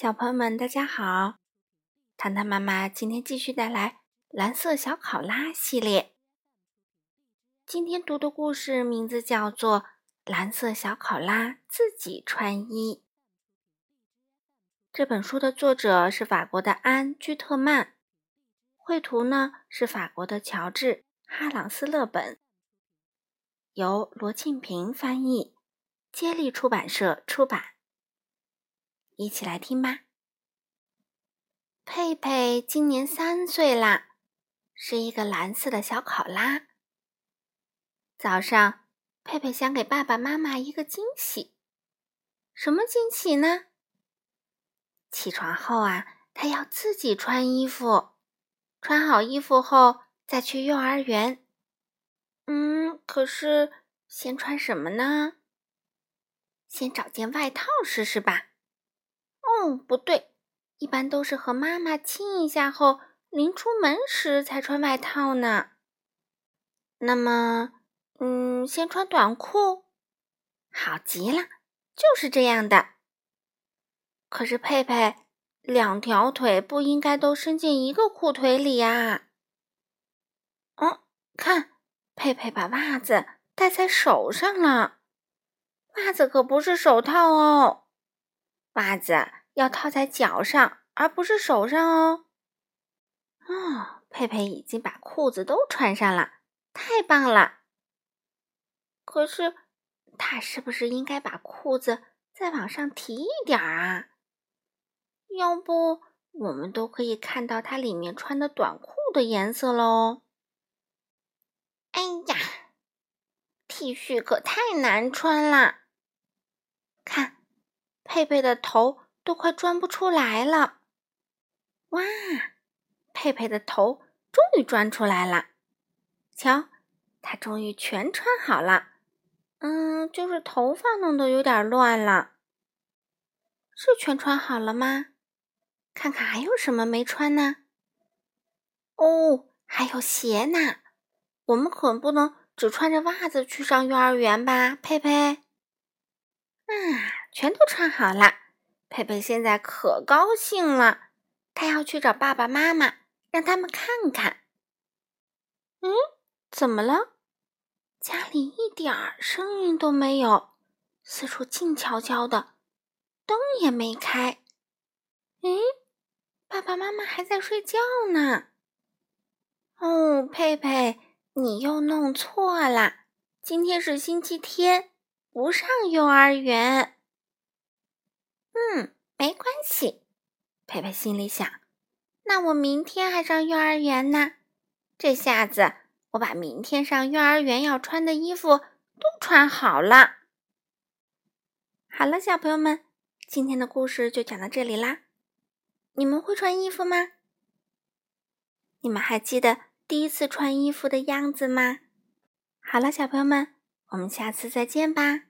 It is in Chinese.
小朋友们，大家好！糖糖妈妈今天继续带来蓝色小考拉系列。今天读的故事名字叫做《蓝色小考拉自己穿衣》。这本书的作者是法国的安·居特曼，绘图呢是法国的乔治·哈朗斯勒本，由罗庆平翻译，接力出版社出版。一起来听吧。佩佩今年三岁啦，是一个蓝色的小考拉。早上，佩佩想给爸爸妈妈一个惊喜。什么惊喜呢？起床后啊，他要自己穿衣服，穿好衣服后再去幼儿园。嗯，可是先穿什么呢？先找件外套试试吧。哦，不对，一般都是和妈妈亲一下后，临出门时才穿外套呢。那么，嗯，先穿短裤，好极了，就是这样的。可是佩佩两条腿不应该都伸进一个裤腿里呀。哦，看，佩佩把袜子戴在手上了，袜子可不是手套哦，袜子。要套在脚上，而不是手上哦。哦，佩佩已经把裤子都穿上了，太棒了。可是，他是不是应该把裤子再往上提一点啊？要不，我们都可以看到他里面穿的短裤的颜色喽。哎呀，T 恤可太难穿了。看，佩佩的头。都快钻不出来了！哇，佩佩的头终于钻出来了。瞧，她终于全穿好了。嗯，就是头发弄得有点乱了。是全穿好了吗？看看还有什么没穿呢？哦，还有鞋呢。我们可不能只穿着袜子去上幼儿园吧，佩佩？啊，全都穿好了。佩佩现在可高兴了，他要去找爸爸妈妈，让他们看看。嗯，怎么了？家里一点儿声音都没有，四处静悄悄的，灯也没开。诶，爸爸妈妈还在睡觉呢。哦，佩佩，你又弄错了，今天是星期天，不上幼儿园。嗯，没关系，佩佩心里想。那我明天还上幼儿园呢。这下子，我把明天上幼儿园要穿的衣服都穿好了。好了，小朋友们，今天的故事就讲到这里啦。你们会穿衣服吗？你们还记得第一次穿衣服的样子吗？好了，小朋友们，我们下次再见吧。